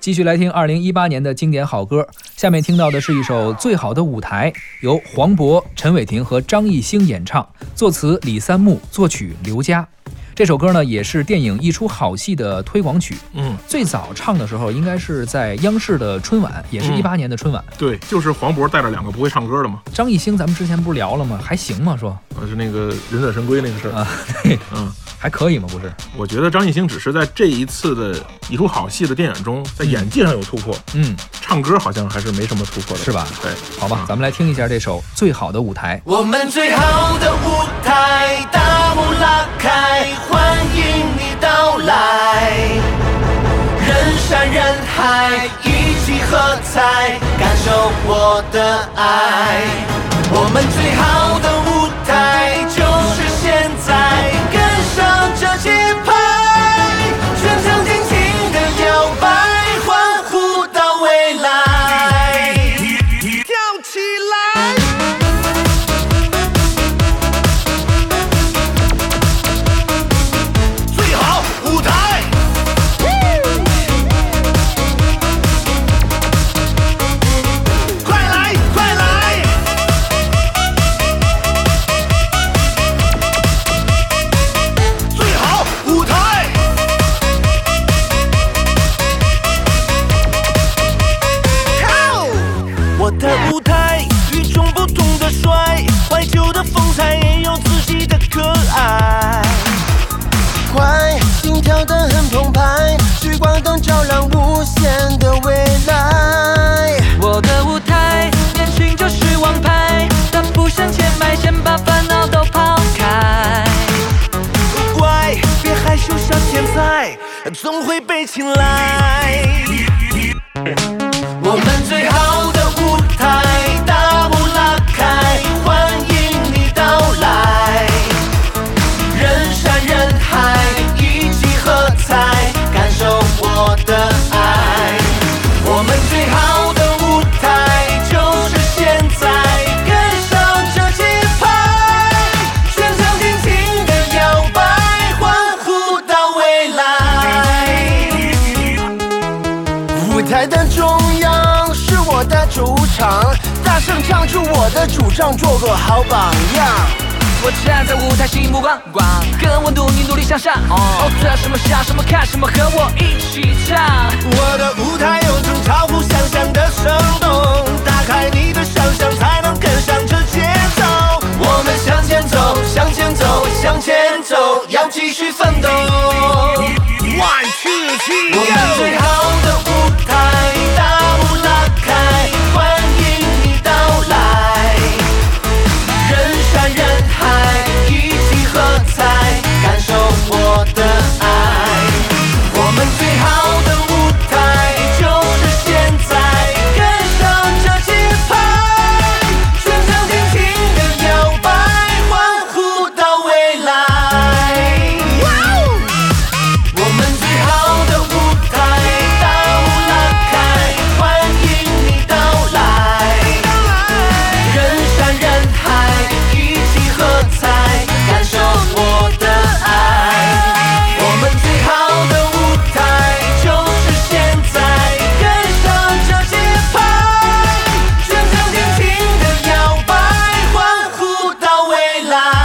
继续来听二零一八年的经典好歌，下面听到的是一首《最好的舞台》，由黄渤、陈伟霆和张艺兴演唱，作词李三木，作曲刘佳。这首歌呢，也是电影一出好戏的推广曲。嗯，最早唱的时候，应该是在央视的春晚，也是一八年的春晚。对，就是黄渤带着两个不会唱歌的嘛。张艺兴，咱们之前不是聊了吗？还行吗？说，呃，是那个忍者神龟那个事儿啊，对，嗯。还可以吗？不是，我觉得张艺兴只是在这一次的一出好戏的电影中，在演技上有突破。嗯，唱歌好像还是没什么突破的，是吧？对，好吧，咱们来听一下这首《最好的舞台》。我们最好的嗨，一起喝彩，感受我的爱。我们最好的王牌，聚光灯照亮无限的未来。我的舞台，年轻就是王牌。大步向前排，先把烦恼都抛开。乖，别害羞，小天才，总会被青睐。舞台的中央是我的主场，大声唱出我的主张，做个好榜样。我站在舞台，吸引目光光，跟温度，你努力向上。哦，测什么想什么看什么，和我一起唱。我的舞台有种超乎想象的生动，打开你的想象，才能跟上这节奏。我们向前走，向前走，向前走，要继续奋斗。One two three。love.